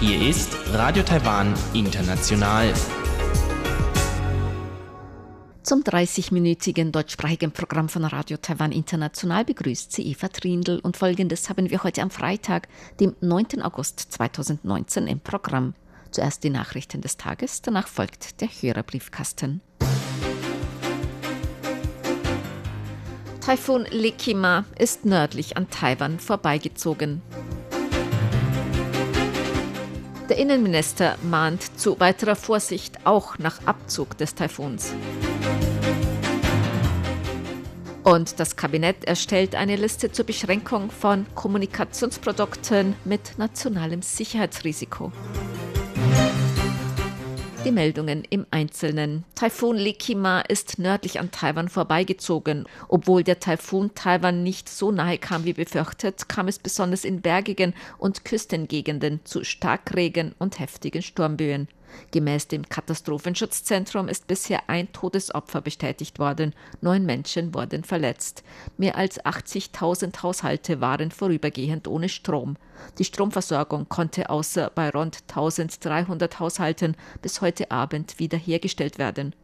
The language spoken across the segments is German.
Hier ist Radio Taiwan International. Zum 30-minütigen deutschsprachigen Programm von Radio Taiwan International begrüßt sie Eva Trindl und folgendes haben wir heute am Freitag, dem 9. August 2019 im Programm. Zuerst die Nachrichten des Tages, danach folgt der Hörerbriefkasten. Taifun Lekima ist nördlich an Taiwan vorbeigezogen. Der Innenminister mahnt zu weiterer Vorsicht auch nach Abzug des Taifuns. Und das Kabinett erstellt eine Liste zur Beschränkung von Kommunikationsprodukten mit nationalem Sicherheitsrisiko. Die Meldungen im Einzelnen. Taifun Lekima ist nördlich an Taiwan vorbeigezogen. Obwohl der Taifun Taiwan nicht so nahe kam wie befürchtet, kam es besonders in bergigen und Küstengegenden zu Starkregen und heftigen Sturmböen. Gemäß dem Katastrophenschutzzentrum ist bisher ein Todesopfer bestätigt worden. Neun Menschen wurden verletzt. Mehr als 80.000 Haushalte waren vorübergehend ohne Strom. Die Stromversorgung konnte außer bei rund 1300 Haushalten bis heute Abend wiederhergestellt werden.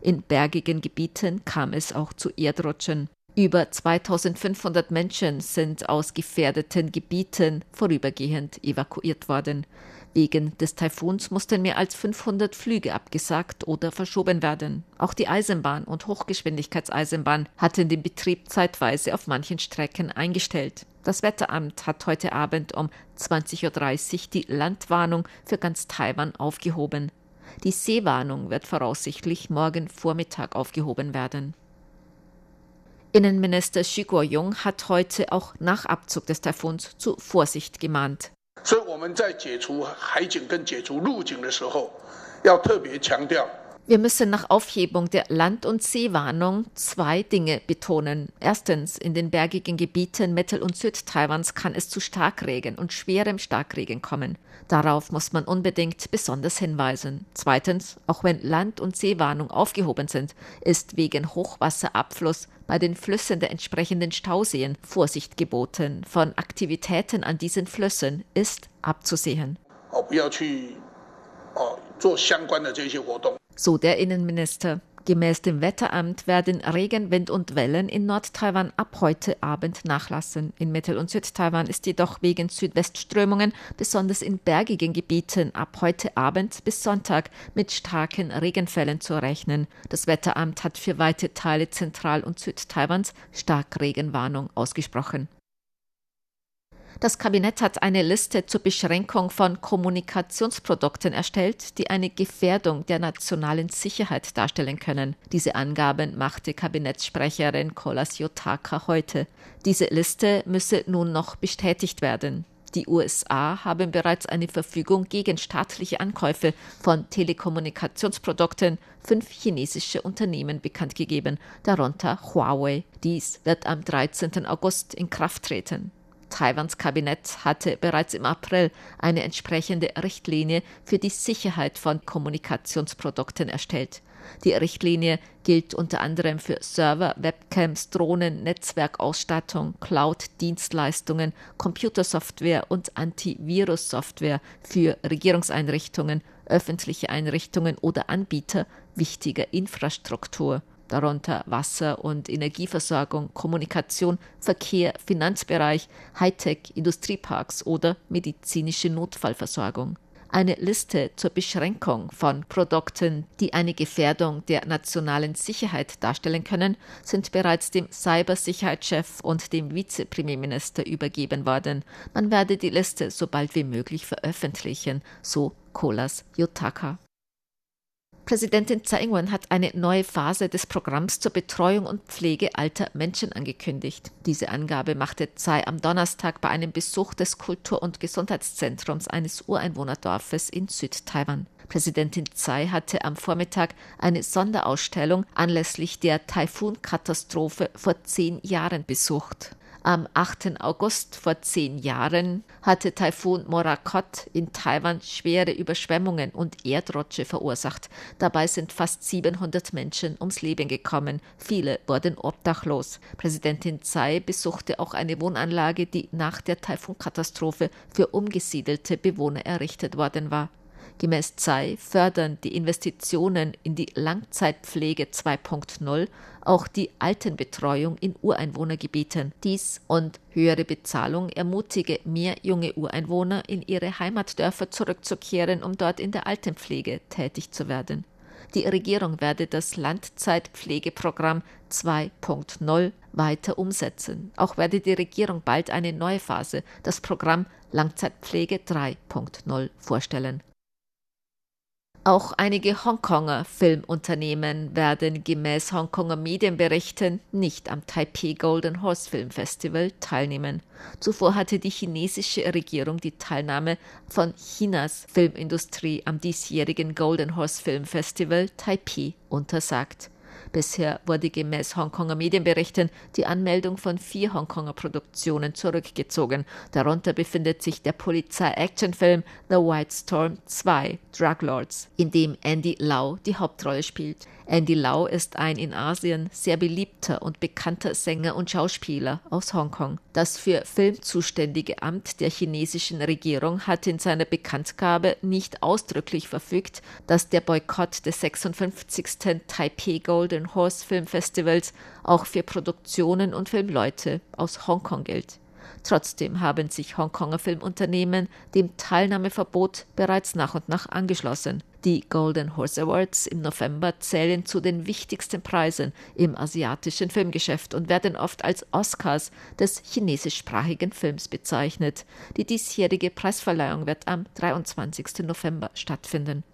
In bergigen Gebieten kam es auch zu Erdrutschen. Über 2500 Menschen sind aus gefährdeten Gebieten vorübergehend evakuiert worden. Wegen des Taifuns mussten mehr als 500 Flüge abgesagt oder verschoben werden. Auch die Eisenbahn und Hochgeschwindigkeitseisenbahn hatten den Betrieb zeitweise auf manchen Strecken eingestellt. Das Wetteramt hat heute Abend um 20.30 Uhr die Landwarnung für ganz Taiwan aufgehoben. Die Seewarnung wird voraussichtlich morgen Vormittag aufgehoben werden. Innenminister Xu Guoyong hat heute auch nach Abzug des Taifuns zu Vorsicht gemahnt. 所以我们在解除海警跟解除陆警的时候，要特别强调。 Wir müssen nach Aufhebung der Land- und Seewarnung zwei Dinge betonen. Erstens, in den bergigen Gebieten Mittel- und Südtaiwans kann es zu Starkregen und schwerem Starkregen kommen. Darauf muss man unbedingt besonders hinweisen. Zweitens, auch wenn Land- und Seewarnung aufgehoben sind, ist wegen Hochwasserabfluss bei den Flüssen der entsprechenden Stauseen Vorsicht geboten. Von Aktivitäten an diesen Flüssen ist abzusehen. So der Innenminister. Gemäß dem Wetteramt werden Regen, Wind und Wellen in Nord-Taiwan ab heute Abend nachlassen. In Mittel- und Südtaiwan ist jedoch wegen Südwestströmungen, besonders in bergigen Gebieten, ab heute Abend bis Sonntag mit starken Regenfällen zu rechnen. Das Wetteramt hat für weite Teile Zentral- und Südtaiwans Starkregenwarnung ausgesprochen. Das Kabinett hat eine Liste zur Beschränkung von Kommunikationsprodukten erstellt, die eine Gefährdung der nationalen Sicherheit darstellen können. Diese Angaben machte Kabinettssprecherin Kolas Yotaka heute. Diese Liste müsse nun noch bestätigt werden. Die USA haben bereits eine Verfügung gegen staatliche Ankäufe von Telekommunikationsprodukten fünf chinesische Unternehmen bekannt gegeben, darunter Huawei. Dies wird am 13. August in Kraft treten. Taiwans Kabinett hatte bereits im April eine entsprechende Richtlinie für die Sicherheit von Kommunikationsprodukten erstellt. Die Richtlinie gilt unter anderem für Server, Webcams, Drohnen, Netzwerkausstattung, Cloud-Dienstleistungen, Computersoftware und Antivirus-Software für Regierungseinrichtungen, öffentliche Einrichtungen oder Anbieter wichtiger Infrastruktur darunter Wasser- und Energieversorgung, Kommunikation, Verkehr, Finanzbereich, Hightech, Industrieparks oder medizinische Notfallversorgung. Eine Liste zur Beschränkung von Produkten, die eine Gefährdung der nationalen Sicherheit darstellen können, sind bereits dem Cybersicherheitschef und dem Vizepremierminister übergeben worden. Man werde die Liste so bald wie möglich veröffentlichen, so Kolas Yotaka. Präsidentin Tsai Ing-wen hat eine neue Phase des Programms zur Betreuung und Pflege alter Menschen angekündigt. Diese Angabe machte Tsai am Donnerstag bei einem Besuch des Kultur- und Gesundheitszentrums eines Ureinwohnerdorfes in Südtaiwan. Präsidentin Tsai hatte am Vormittag eine Sonderausstellung anlässlich der Taifun-Katastrophe vor zehn Jahren besucht. Am 8. August vor zehn Jahren hatte Taifun Morakot in Taiwan schwere Überschwemmungen und Erdrutsche verursacht. Dabei sind fast 700 Menschen ums Leben gekommen. Viele wurden obdachlos. Präsidentin Tsai besuchte auch eine Wohnanlage, die nach der Taifunkatastrophe für umgesiedelte Bewohner errichtet worden war. Gemäß Tsai fördern die Investitionen in die Langzeitpflege 2.0 auch die Altenbetreuung in Ureinwohnergebieten. Dies und höhere Bezahlung ermutige mehr junge Ureinwohner, in ihre Heimatdörfer zurückzukehren, um dort in der Altenpflege tätig zu werden. Die Regierung werde das Langzeitpflegeprogramm 2.0 weiter umsetzen. Auch werde die Regierung bald eine neue Phase, das Programm Langzeitpflege 3.0, vorstellen. Auch einige Hongkonger Filmunternehmen werden gemäß Hongkonger Medienberichten nicht am Taipei Golden Horse Film Festival teilnehmen. Zuvor hatte die chinesische Regierung die Teilnahme von Chinas Filmindustrie am diesjährigen Golden Horse Film Festival Taipei untersagt. Bisher wurde gemäß Hongkonger Medienberichten die Anmeldung von vier Hongkonger Produktionen zurückgezogen. Darunter befindet sich der Polizei-Actionfilm The White Storm 2 Drug Lords, in dem Andy Lau die Hauptrolle spielt. Andy Lau ist ein in Asien sehr beliebter und bekannter Sänger und Schauspieler aus Hongkong. Das für Film zuständige Amt der chinesischen Regierung hat in seiner Bekanntgabe nicht ausdrücklich verfügt, dass der Boykott des 56. Taipei Golden Horse Film Festivals auch für Produktionen und Filmleute aus Hongkong gilt. Trotzdem haben sich Hongkonger Filmunternehmen dem Teilnahmeverbot bereits nach und nach angeschlossen. Die Golden Horse Awards im November zählen zu den wichtigsten Preisen im asiatischen Filmgeschäft und werden oft als Oscars des chinesischsprachigen Films bezeichnet. Die diesjährige Preisverleihung wird am 23. November stattfinden.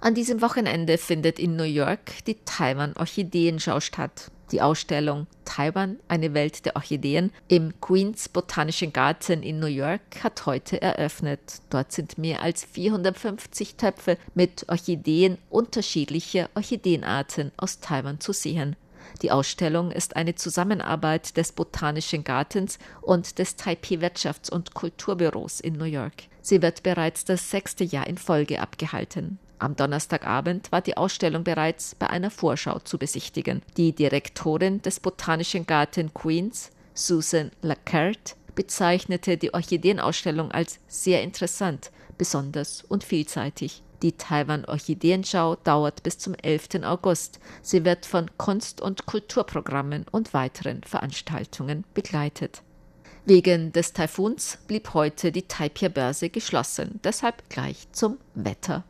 An diesem Wochenende findet in New York die Taiwan Orchideenschau statt. Die Ausstellung Taiwan, eine Welt der Orchideen im Queens Botanischen Garten in New York hat heute eröffnet. Dort sind mehr als 450 Töpfe mit Orchideen unterschiedlicher Orchideenarten aus Taiwan zu sehen. Die Ausstellung ist eine Zusammenarbeit des Botanischen Gartens und des Taipei Wirtschafts- und Kulturbüros in New York. Sie wird bereits das sechste Jahr in Folge abgehalten. Am Donnerstagabend war die Ausstellung bereits bei einer Vorschau zu besichtigen. Die Direktorin des Botanischen Garten Queens, Susan Lacarte, bezeichnete die Orchideenausstellung als sehr interessant, besonders und vielseitig. Die Taiwan Orchideenschau dauert bis zum 11. August. Sie wird von Kunst- und Kulturprogrammen und weiteren Veranstaltungen begleitet. Wegen des Taifuns blieb heute die Taipei Börse geschlossen. Deshalb gleich zum Wetter.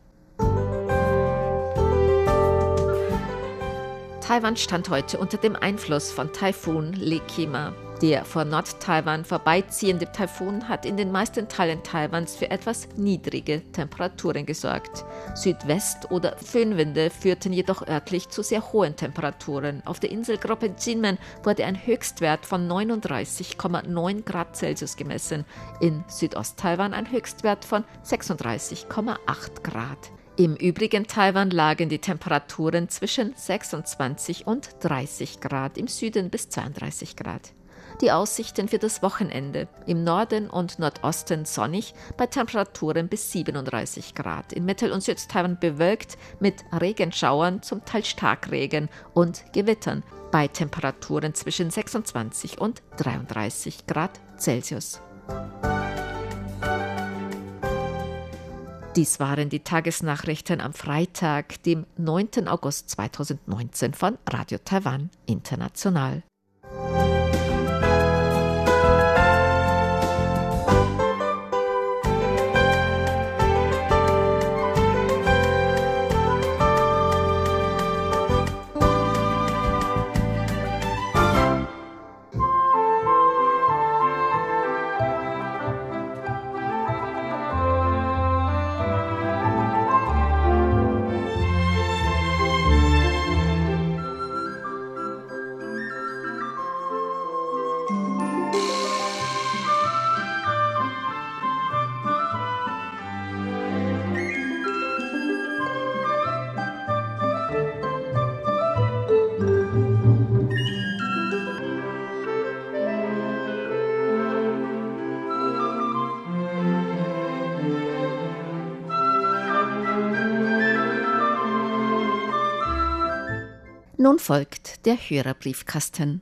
Taiwan stand heute unter dem Einfluss von Taifun Lekima. Der vor Nord-Taiwan vorbeiziehende Taifun hat in den meisten Teilen Taiwans für etwas niedrige Temperaturen gesorgt. Südwest- oder Föhnwinde führten jedoch örtlich zu sehr hohen Temperaturen. Auf der Inselgruppe Jinmen wurde ein Höchstwert von 39,9 Grad Celsius gemessen, in Südost-Taiwan ein Höchstwert von 36,8 Grad. Im übrigen Taiwan lagen die Temperaturen zwischen 26 und 30 Grad, im Süden bis 32 Grad. Die Aussichten für das Wochenende. Im Norden und Nordosten sonnig bei Temperaturen bis 37 Grad. In Mittel- und Südtaiwan bewölkt mit Regenschauern, zum Teil Starkregen und Gewittern bei Temperaturen zwischen 26 und 33 Grad Celsius. Dies waren die Tagesnachrichten am Freitag, dem 9. August 2019 von Radio Taiwan International. Nun folgt der Hörerbriefkasten.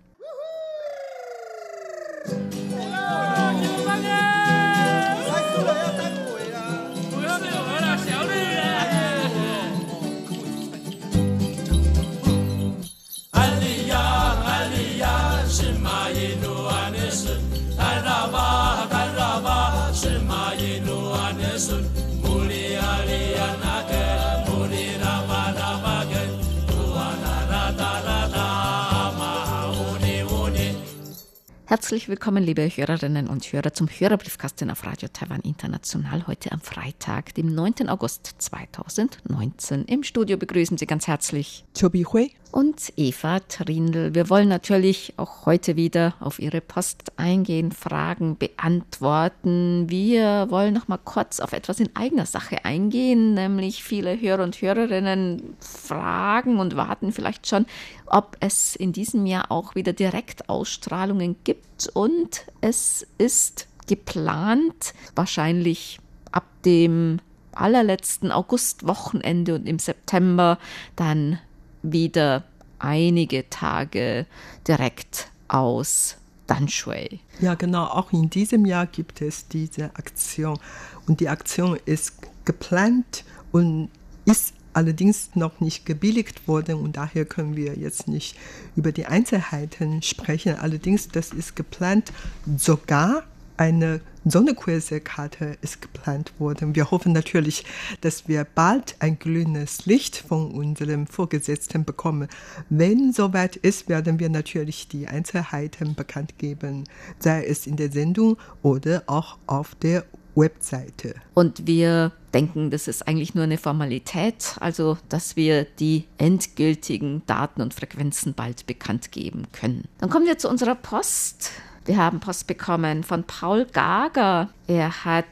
Herzlich willkommen, liebe Hörerinnen und Hörer, zum Hörerbriefkasten auf Radio Taiwan International heute am Freitag, dem 9. August 2019. Im Studio begrüßen Sie ganz herzlich Chobi Hui und Eva Trindl. Wir wollen natürlich auch heute wieder auf Ihre Post eingehen, Fragen beantworten. Wir wollen noch mal kurz auf etwas in eigener Sache eingehen, nämlich viele Hörer und Hörerinnen fragen und warten vielleicht schon, ob es in diesem Jahr auch wieder Direktausstrahlungen gibt und es ist geplant, wahrscheinlich ab dem allerletzten Augustwochenende und im September dann wieder einige Tage direkt aus Danshui. Ja, genau. Auch in diesem Jahr gibt es diese Aktion. Und die Aktion ist geplant und ist allerdings noch nicht gebilligt worden und daher können wir jetzt nicht über die Einzelheiten sprechen. Allerdings, das ist geplant sogar eine Sonderkursekarte ist geplant worden. Wir hoffen natürlich, dass wir bald ein grünes Licht von unserem Vorgesetzten bekommen. Wenn soweit ist, werden wir natürlich die Einzelheiten bekannt geben, sei es in der Sendung oder auch auf der Webseite. Und wir denken, das ist eigentlich nur eine Formalität, also dass wir die endgültigen Daten und Frequenzen bald bekannt geben können. Dann kommen wir zu unserer Post. Wir haben Post bekommen von Paul Gager. Er hat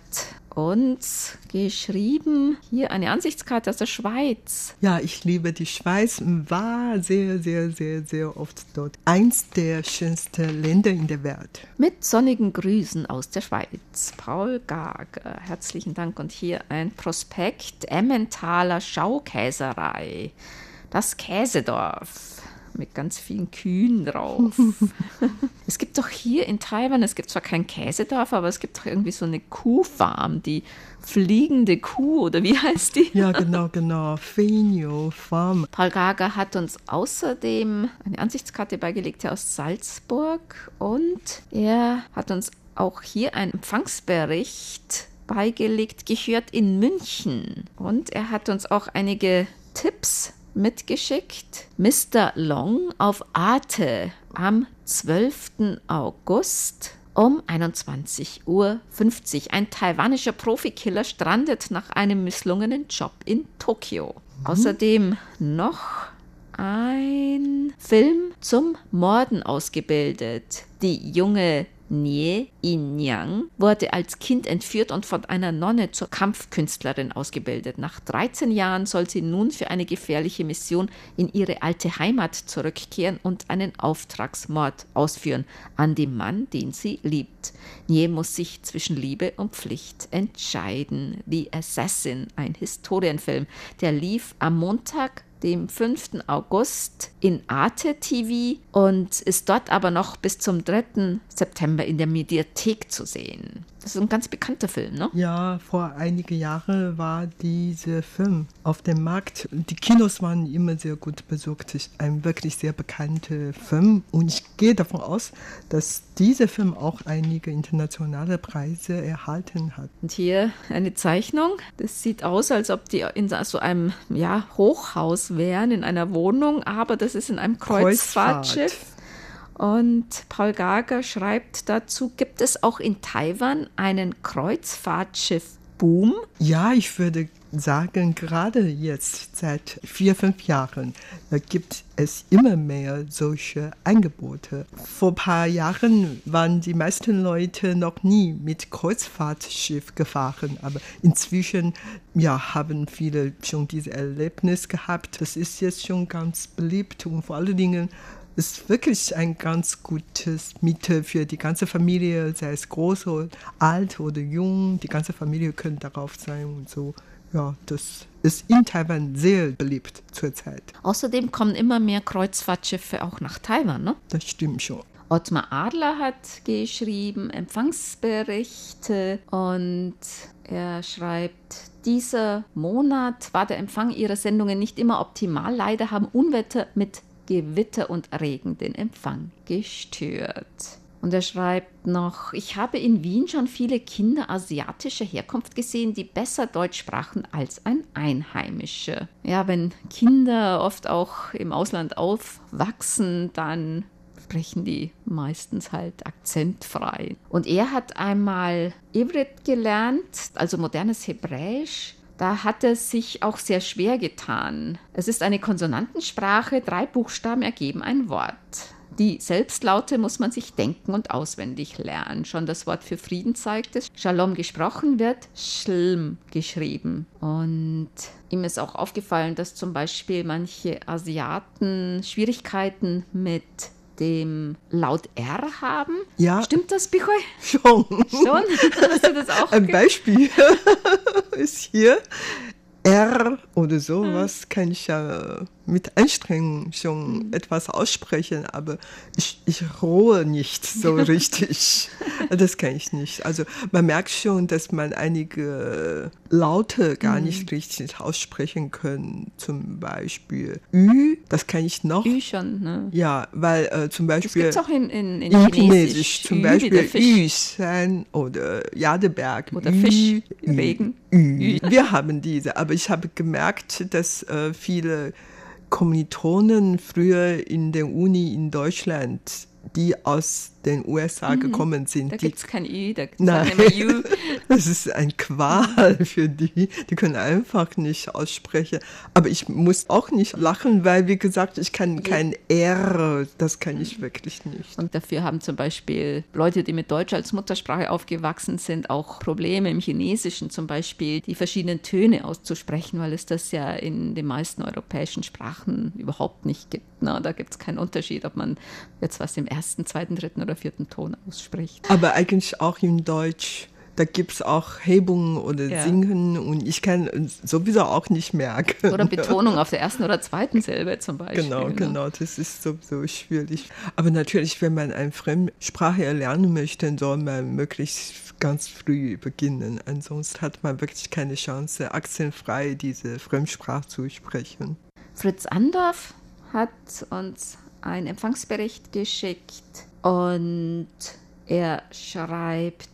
uns geschrieben, hier eine Ansichtskarte aus der Schweiz. Ja, ich liebe die Schweiz, war sehr, sehr, sehr, sehr oft dort. Eins der schönsten Länder in der Welt. Mit sonnigen Grüßen aus der Schweiz. Paul Gager, herzlichen Dank. Und hier ein Prospekt Emmentaler Schaukäserei. Das Käsedorf mit ganz vielen Kühen drauf. es gibt doch hier in Taiwan, es gibt zwar kein Käsedorf, aber es gibt doch irgendwie so eine Kuhfarm, die fliegende Kuh oder wie heißt die? Ja, genau, genau. Fenio Farm. Paul Gager hat uns außerdem eine Ansichtskarte beigelegt hier aus Salzburg und er hat uns auch hier einen Empfangsbericht beigelegt, gehört in München. Und er hat uns auch einige Tipps mitgeschickt. Mr. Long auf Arte am 12. August um 21.50 Uhr. Ein taiwanischer Profikiller strandet nach einem misslungenen Job in Tokio. Mhm. Außerdem noch ein Film zum Morden ausgebildet. Die junge Nie Inyang wurde als Kind entführt und von einer Nonne zur Kampfkünstlerin ausgebildet. Nach 13 Jahren soll sie nun für eine gefährliche Mission in ihre alte Heimat zurückkehren und einen Auftragsmord ausführen an dem Mann, den sie liebt. Nie muss sich zwischen Liebe und Pflicht entscheiden. The Assassin, ein Historienfilm, der lief am Montag dem 5. August in Arte TV und ist dort aber noch bis zum 3. September in der Mediathek zu sehen. Das ist ein ganz bekannter Film, ne? Ja, vor einigen Jahren war dieser Film auf dem Markt. Die Kinos waren immer sehr gut besucht. Ist ein wirklich sehr bekannter Film. Und ich gehe davon aus, dass dieser Film auch einige internationale Preise erhalten hat. Und hier eine Zeichnung. Das sieht aus, als ob die in so einem ja, Hochhaus wären, in einer Wohnung, aber das ist in einem Kreuzfahrtschiff. Kreuzfahrt. Und Paul Gager schreibt dazu, gibt es auch in Taiwan einen Kreuzfahrtschiff-Boom? Ja, ich würde sagen, gerade jetzt seit vier, fünf Jahren gibt es immer mehr solche Angebote. Vor ein paar Jahren waren die meisten Leute noch nie mit Kreuzfahrtschiff gefahren, aber inzwischen ja, haben viele schon dieses Erlebnis gehabt. Das ist jetzt schon ganz beliebt und vor allen Dingen ist wirklich ein ganz gutes Mittel für die ganze Familie, sei es groß oder alt oder jung. Die ganze Familie könnte darauf sein und so ja, das ist in Taiwan sehr beliebt zurzeit. Außerdem kommen immer mehr Kreuzfahrtschiffe auch nach Taiwan, ne? Das stimmt schon. Ottmar Adler hat geschrieben Empfangsberichte und er schreibt, dieser Monat war der Empfang ihrer Sendungen nicht immer optimal. Leider haben Unwetter mit Gewitter und Regen den Empfang gestört. Und er schreibt noch, ich habe in Wien schon viele Kinder asiatischer Herkunft gesehen, die besser Deutsch sprachen als ein Einheimischer. Ja, wenn Kinder oft auch im Ausland aufwachsen, dann sprechen die meistens halt akzentfrei. Und er hat einmal Ivrit gelernt, also modernes Hebräisch. Da hat er sich auch sehr schwer getan. Es ist eine Konsonantensprache, drei Buchstaben ergeben ein Wort. Die Selbstlaute muss man sich denken und auswendig lernen. Schon das Wort für Frieden zeigt es. Shalom gesprochen wird, Schlm geschrieben. Und ihm ist auch aufgefallen, dass zum Beispiel manche Asiaten Schwierigkeiten mit dem Laut R haben. Ja. Stimmt das, Bichoy? Schon. Schon? Hast du das auch? Ein Beispiel ist hier R oder sowas, kann ich ja mit Anstrengung schon etwas aussprechen, aber ich, ich rohe nicht so richtig. das kann ich nicht. Also man merkt schon, dass man einige Laute gar nicht richtig aussprechen kann. Zum Beispiel Ü, das kann ich noch. Ü schon, ne? Ja, weil äh, zum Das Beispiel gibt es auch in, in, in, in Chinesisch. Chinesisch, zum Ü Beispiel. Yushan oder Jadeberg. Oder Ü, Fisch, Ü, Regen. Ü. Wir haben diese, aber ich habe gemerkt, dass äh, viele Kommilitonen früher in der Uni in Deutschland, die aus den USA gekommen sind, Mhm. Da gibt es kein Ü, da Nein. sagen immer das ist ein Qual für die. Die können einfach nicht aussprechen. Aber ich muss auch nicht lachen, weil, wie gesagt, ich kann kein R. Das kann ich wirklich nicht. Und dafür haben zum Beispiel Leute, die mit Deutsch als Muttersprache aufgewachsen sind, auch Probleme im Chinesischen zum Beispiel, die verschiedenen Töne auszusprechen, weil es das ja in den meisten europäischen Sprachen überhaupt nicht gibt. Na, da gibt es keinen Unterschied, ob man jetzt was im ersten, zweiten, dritten oder vierten Ton ausspricht. Aber eigentlich auch in Deutsch. Da gibt es auch Hebungen oder Ja. Singen und ich kann sowieso auch nicht merken. Oder Betonung auf der ersten oder zweiten Silbe zum Beispiel. Genau, ne? genau, das ist sowieso schwierig. Aber natürlich, wenn man eine Fremdsprache erlernen möchte, dann soll man möglichst ganz früh beginnen. Ansonsten hat man wirklich keine Chance, akzentfrei diese Fremdsprache zu sprechen. Fritz Andorf hat uns einen Empfangsbericht geschickt und er schreibt,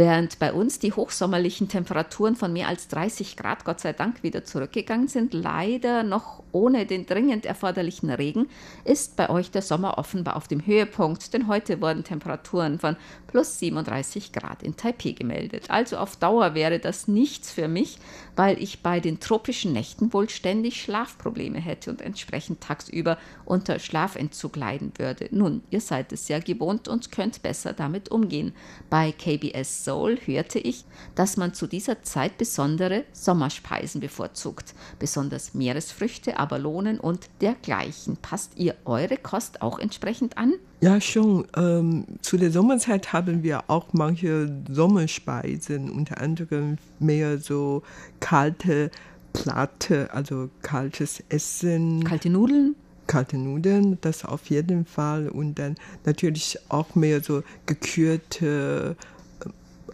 während bei uns die hochsommerlichen Temperaturen von mehr als 30 Grad Gott sei Dank wieder zurückgegangen sind, leider noch ohne den dringend erforderlichen Regen, ist bei euch der Sommer offenbar auf dem Höhepunkt, denn heute wurden Temperaturen von plus 37 Grad in Taipei gemeldet. Also auf Dauer wäre das nichts für mich, weil ich bei den tropischen Nächten wohl ständig Schlafprobleme hätte und entsprechend tagsüber unter Schlafentzug leiden würde. Nun, ihr seid es ja gewohnt und könnt besser damit umgehen. Bei KBS Soul hörte ich, dass man zu dieser Zeit besondere Sommerspeisen bevorzugt, besonders Meeresfrüchte, Abalonen und dergleichen. Passt ihr eure Kost auch entsprechend an? Ja, schon. Ähm, zu der Sommerzeit haben wir auch manche Sommerspeisen, unter anderem mehr so kalte Platte, also kaltes Essen. Kalte Nudeln? kalte Nudeln, das auf jeden Fall. Und dann natürlich auch mehr so gekürte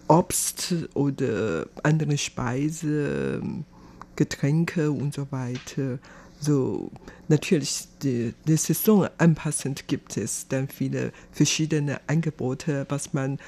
Obst oder andere Speise, Getränke und so weiter. So natürlich die, die Saison anpassend gibt es dann viele verschiedene Angebote, was man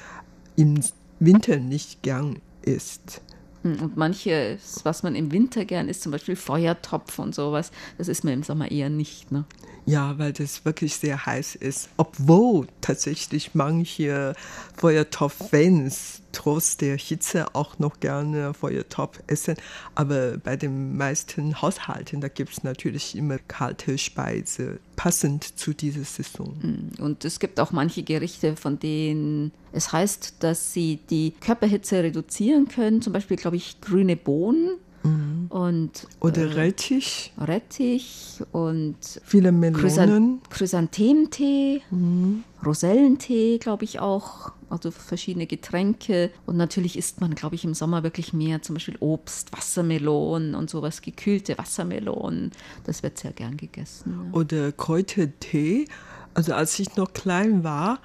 im Winter nicht gern isst. Hm, Und manches, was man im Winter gern isst, zum Beispiel Feuertopf und sowas, das isst man im Sommer eher nicht. Ne? Ja, weil das wirklich sehr heiß ist. Obwohl tatsächlich manche Feuertopf-Fans trotz der Hitze auch noch gerne Feuertopf essen. Aber bei den meisten Haushalten, da gibt es natürlich immer kalte Speise, passend zu dieser Saison. Und es gibt auch manche Gerichte, von denen es heißt, dass sie die Körperhitze reduzieren können. Zum Beispiel, glaube ich, grüne Bohnen und Oder Rettich, Rettich und viele Chrysan Melonen. Chrysanthemtee, Rosellentee, glaube ich auch. Also verschiedene Getränke. Und natürlich isst man, glaube ich, im Sommer wirklich mehr, zum Beispiel Obst, Wassermelonen und sowas, gekühlte Wassermelonen. Das wird sehr gern gegessen. Ja. Oder Kräutertee. Also als ich noch klein war,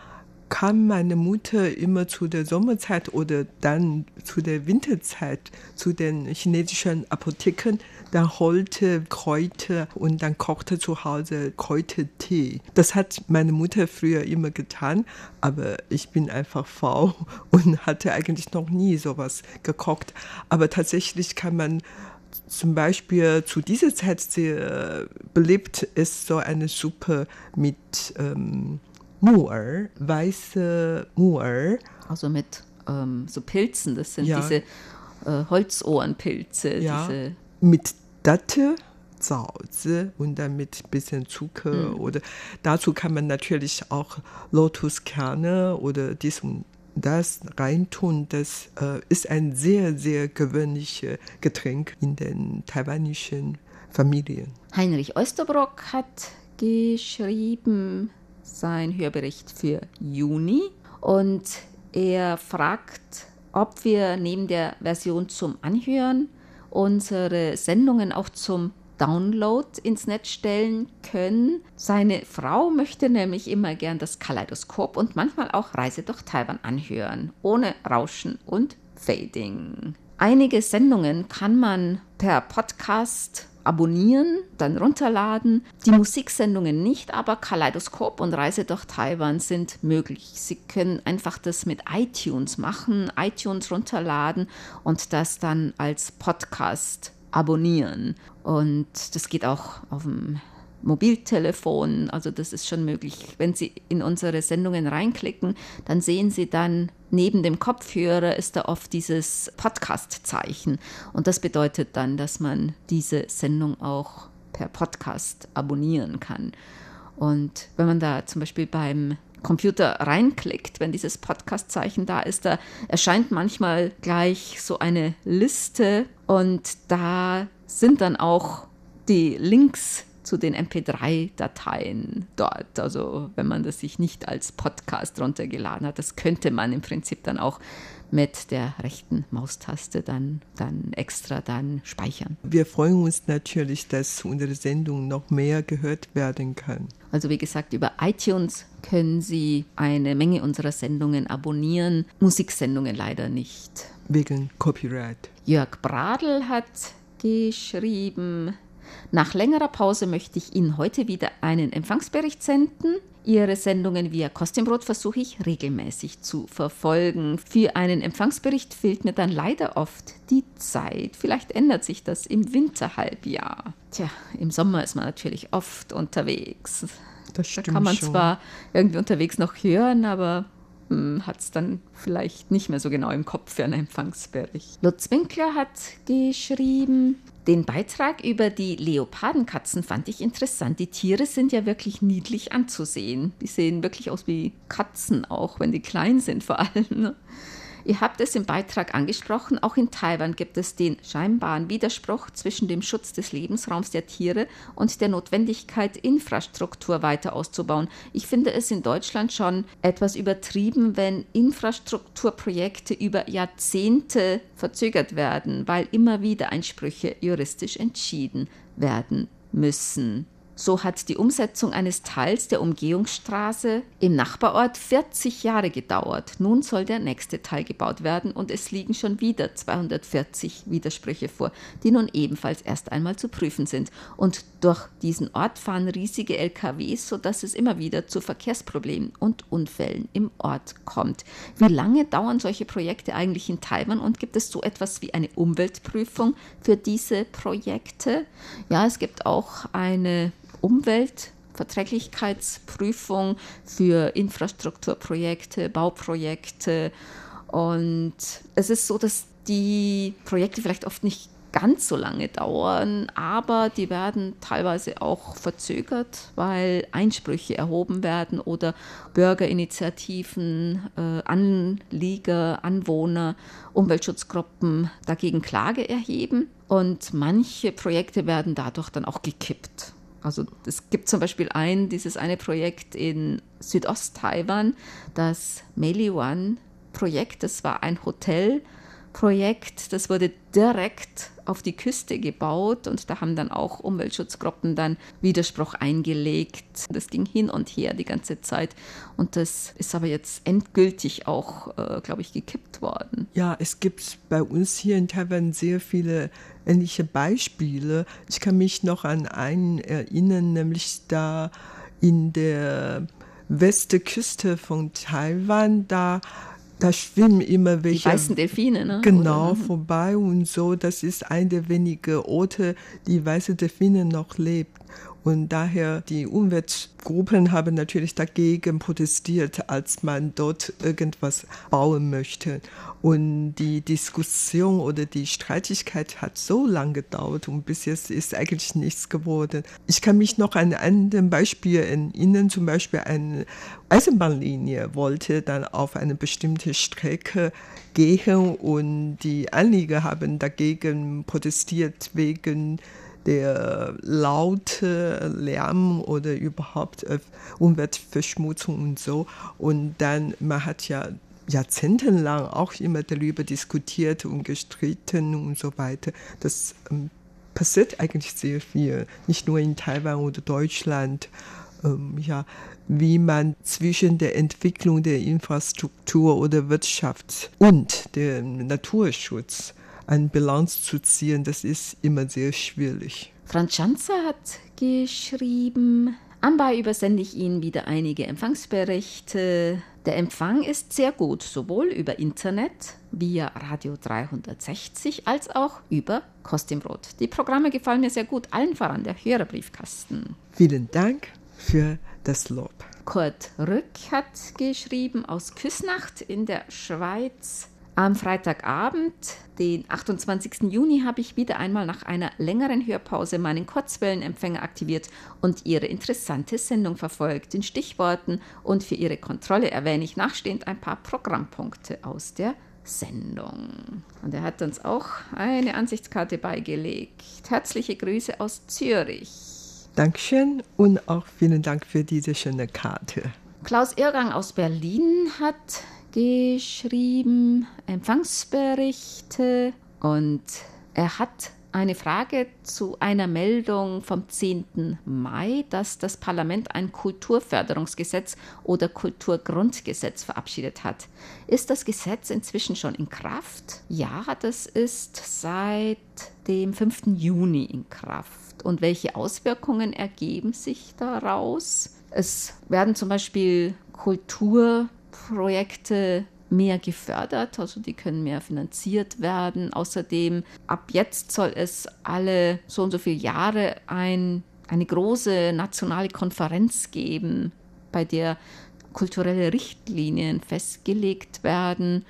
kam meine Mutter immer zu der Sommerzeit oder dann zu der Winterzeit zu den chinesischen Apotheken, dann holte Kräuter und dann kochte zu Hause Kräutertee. Das hat meine Mutter früher immer getan, aber ich bin einfach faul und hatte eigentlich noch nie sowas gekocht. Aber tatsächlich kann man zum Beispiel zu dieser Zeit sehr beliebt ist so eine Suppe mit ähm, Muer, weiße Muer. Also mit ähm, so Pilzen, das sind ja. diese äh, Holzohrenpilze. Ja. Diese mit Datte, Zauze und dann mit ein bisschen Zucker. Mhm. Oder dazu kann man natürlich auch Lotuskerne oder dies und das reintun. Das äh, ist ein sehr, sehr gewöhnliches Getränk in den taiwanischen Familien. Heinrich Oesterbrock hat geschrieben, sein Hörbericht für Juni und er fragt, ob wir neben der Version zum Anhören unsere Sendungen auch zum Download ins Netz stellen können. Seine Frau möchte nämlich immer gern das Kaleidoskop und manchmal auch Reise durch Taiwan anhören, ohne Rauschen und Fading. Einige Sendungen kann man per Podcast abonnieren, dann runterladen. Die Musiksendungen nicht, aber Kaleidoskop und Reise durch Taiwan sind möglich. Sie können einfach das mit iTunes machen, iTunes runterladen und das dann als Podcast abonnieren. Und das geht auch auf dem Mobiltelefon. Also das ist schon möglich. Wenn Sie in unsere Sendungen reinklicken, dann sehen Sie dann neben dem Kopfhörer ist da oft dieses Podcast-Zeichen. Und das bedeutet dann, dass man diese Sendung auch per Podcast abonnieren kann. Und wenn man da zum Beispiel beim Computer reinklickt, wenn dieses Podcast-Zeichen da ist, da erscheint manchmal gleich so eine Liste und da sind dann auch die Links zu den MP3-Dateien dort. Also wenn man das sich nicht als Podcast runtergeladen hat, das könnte man im Prinzip dann auch mit der rechten Maustaste dann, dann extra dann speichern. Wir freuen uns natürlich, dass unsere Sendung noch mehr gehört werden kann. Also wie gesagt, über iTunes können Sie eine Menge unserer Sendungen abonnieren, Musiksendungen leider nicht. Wegen Copyright. Jörg Bradl hat geschrieben, nach längerer Pause möchte ich Ihnen heute wieder einen Empfangsbericht senden. Ihre Sendungen via Kostümbrot versuche ich regelmäßig zu verfolgen. Für einen Empfangsbericht fehlt mir dann leider oft die Zeit. Vielleicht ändert sich das im Winterhalbjahr. Tja, im Sommer ist man natürlich oft unterwegs. Das stimmt da kann man schon. zwar irgendwie unterwegs noch hören, aber hm, hat es dann vielleicht nicht mehr so genau im Kopf für einen Empfangsbericht. Lutz Winkler hat geschrieben, den Beitrag über die Leopardenkatzen fand ich interessant. Die Tiere sind ja wirklich niedlich anzusehen. Die sehen wirklich aus wie Katzen, auch wenn die klein sind vor allem. Ne? Ihr habt es im Beitrag angesprochen, auch in Taiwan gibt es den scheinbaren Widerspruch zwischen dem Schutz des Lebensraums der Tiere und der Notwendigkeit, Infrastruktur weiter auszubauen. Ich finde es in Deutschland schon etwas übertrieben, wenn Infrastrukturprojekte über Jahrzehnte verzögert werden, weil immer wieder Einsprüche juristisch entschieden werden müssen. So hat die Umsetzung eines Teils der Umgehungsstraße im Nachbarort 40 Jahre gedauert. Nun soll der nächste Teil gebaut werden und es liegen schon wieder 240 Widersprüche vor, die nun ebenfalls erst einmal zu prüfen sind. Und durch diesen Ort fahren riesige LKWs, sodass es immer wieder zu Verkehrsproblemen und Unfällen im Ort kommt. Wie lange dauern solche Projekte eigentlich in Taiwan und gibt es so etwas wie eine Umweltprüfung für diese Projekte? Ja, es gibt auch eine Umweltverträglichkeitsprüfung für Infrastrukturprojekte, Bauprojekte. Und es ist so, dass die Projekte vielleicht oft nicht ganz so lange dauern, aber die werden teilweise auch verzögert, weil Einsprüche erhoben werden oder Bürgerinitiativen, äh, Anlieger, Anwohner, Umweltschutzgruppen dagegen Klage erheben und manche Projekte werden dadurch dann auch gekippt. Also es gibt zum Beispiel ein, dieses eine Projekt in Südost-Taiwan, das Meili One Projekt, das war ein Hotelprojekt, das wurde direkt auf die Küste gebaut und da haben dann auch Umweltschutzgruppen dann Widerspruch eingelegt. Das ging hin und her die ganze Zeit und das ist aber jetzt endgültig auch, äh, glaube ich, gekippt worden. Ja, es gibt bei uns hier in Taiwan sehr viele ähnliche Beispiele. Ich kann mich noch an einen erinnern, nämlich da in der Westküste von Taiwan, da da schwimmen immer welche. Die weißen Delfine, ne? Genau, Oder? vorbei und so. Das ist ein der wenigen Orte, die weiße Delfine noch lebt. Und daher die Umweltgruppen haben natürlich dagegen protestiert, als man dort irgendwas bauen möchte. Und die Diskussion oder die Streitigkeit hat so lange gedauert und bis jetzt ist eigentlich nichts geworden. Ich kann mich noch an ein Beispiel erinnern, zum Beispiel eine Eisenbahnlinie wollte dann auf eine bestimmte Strecke gehen und die Anlieger haben dagegen protestiert wegen der laute Lärm oder überhaupt äh, Umweltverschmutzung und so. Und dann, man hat ja jahrzehntelang auch immer darüber diskutiert und gestritten und so weiter. Das ähm, passiert eigentlich sehr viel, nicht nur in Taiwan oder Deutschland. Ähm, ja, wie man zwischen der Entwicklung der Infrastruktur oder Wirtschaft und dem Naturschutz eine Bilanz zu ziehen, das ist immer sehr schwierig. Franz Schanzer hat geschrieben, anbei übersende ich Ihnen wieder einige Empfangsberichte. Der Empfang ist sehr gut, sowohl über Internet via Radio 360 als auch über Kostimbrot. Die Programme gefallen mir sehr gut, allen voran der Hörerbriefkasten. Vielen Dank für das Lob. Kurt Rück hat geschrieben aus Küsnacht in der Schweiz. Am Freitagabend, den 28. Juni, habe ich wieder einmal nach einer längeren Hörpause meinen Kurzwellenempfänger aktiviert und Ihre interessante Sendung verfolgt. In Stichworten und für Ihre Kontrolle erwähne ich nachstehend ein paar Programmpunkte aus der Sendung. Und er hat uns auch eine Ansichtskarte beigelegt. Herzliche Grüße aus Zürich. Dankeschön und auch vielen Dank für diese schöne Karte. Klaus Irrgang aus Berlin hat geschrieben, Empfangsberichte und er hat eine Frage zu einer Meldung vom 10. Mai, dass das Parlament ein Kulturförderungsgesetz oder Kulturgrundgesetz verabschiedet hat. Ist das Gesetz inzwischen schon in Kraft? Ja, das ist seit dem 5. Juni in Kraft. Und welche Auswirkungen ergeben sich daraus? Es werden zum Beispiel Kultur Projekte mehr gefördert, also die können mehr finanziert werden. Außerdem, ab jetzt soll es alle so und so viele Jahre ein, eine große nationale Konferenz geben, bei der kulturelle Richtlinien festgelegt werden.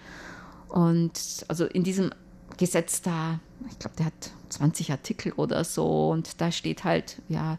Und also in diesem Gesetz da, ich glaube, der hat 20 Artikel oder so und da steht halt, ja,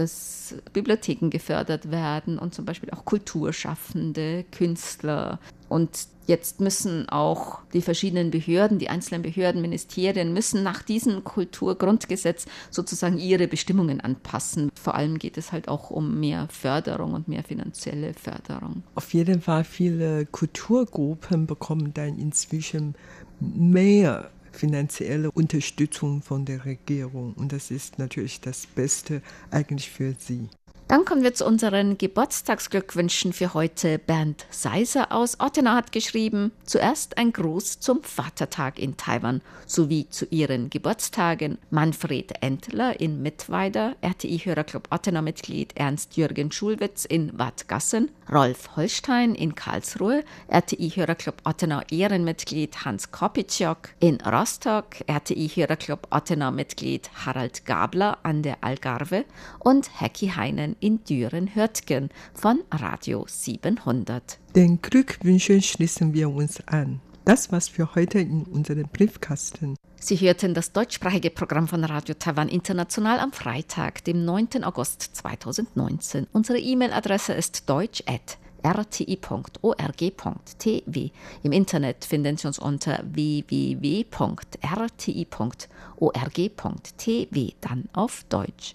dass Bibliotheken gefördert werden und zum Beispiel auch Kulturschaffende, Künstler. Und jetzt müssen auch die verschiedenen Behörden, die einzelnen Behörden, Ministerien müssen nach diesem Kulturgrundgesetz sozusagen ihre Bestimmungen anpassen. Vor allem geht es halt auch um mehr Förderung und mehr finanzielle Förderung. Auf jeden Fall viele Kulturgruppen bekommen dann inzwischen mehr finanzielle Unterstützung von der Regierung. Und das ist natürlich das Beste eigentlich für sie. Dann kommen wir zu unseren Geburtstagsglückwünschen für heute. Bernd Seiser aus Ottenau hat geschrieben, zuerst ein Gruß zum Vatertag in Taiwan sowie zu ihren Geburtstagen Manfred Entler in Mittweida, RTI-Hörerclub Ottenau-Mitglied Ernst-Jürgen Schulwitz in Wattgassen, Rolf Holstein in Karlsruhe, RTI-Hörerclub Ottenau-Ehrenmitglied Hans Kopitschok in Rostock, RTI-Hörerclub Ottenau-Mitglied Harald Gabler an der Algarve und Hecki Heinen in Düren-Hürtgen von Radio 700. Den Glückwünschen schließen wir uns an. Das war's für heute in unserem Briefkasten. Sie hörten das deutschsprachige Programm von Radio Taiwan International am Freitag, dem 9. August 2019. Unsere E-Mail-Adresse ist deutsch@ rti.org.tv. Im Internet finden Sie uns unter www.rti.org.tv, dann auf Deutsch.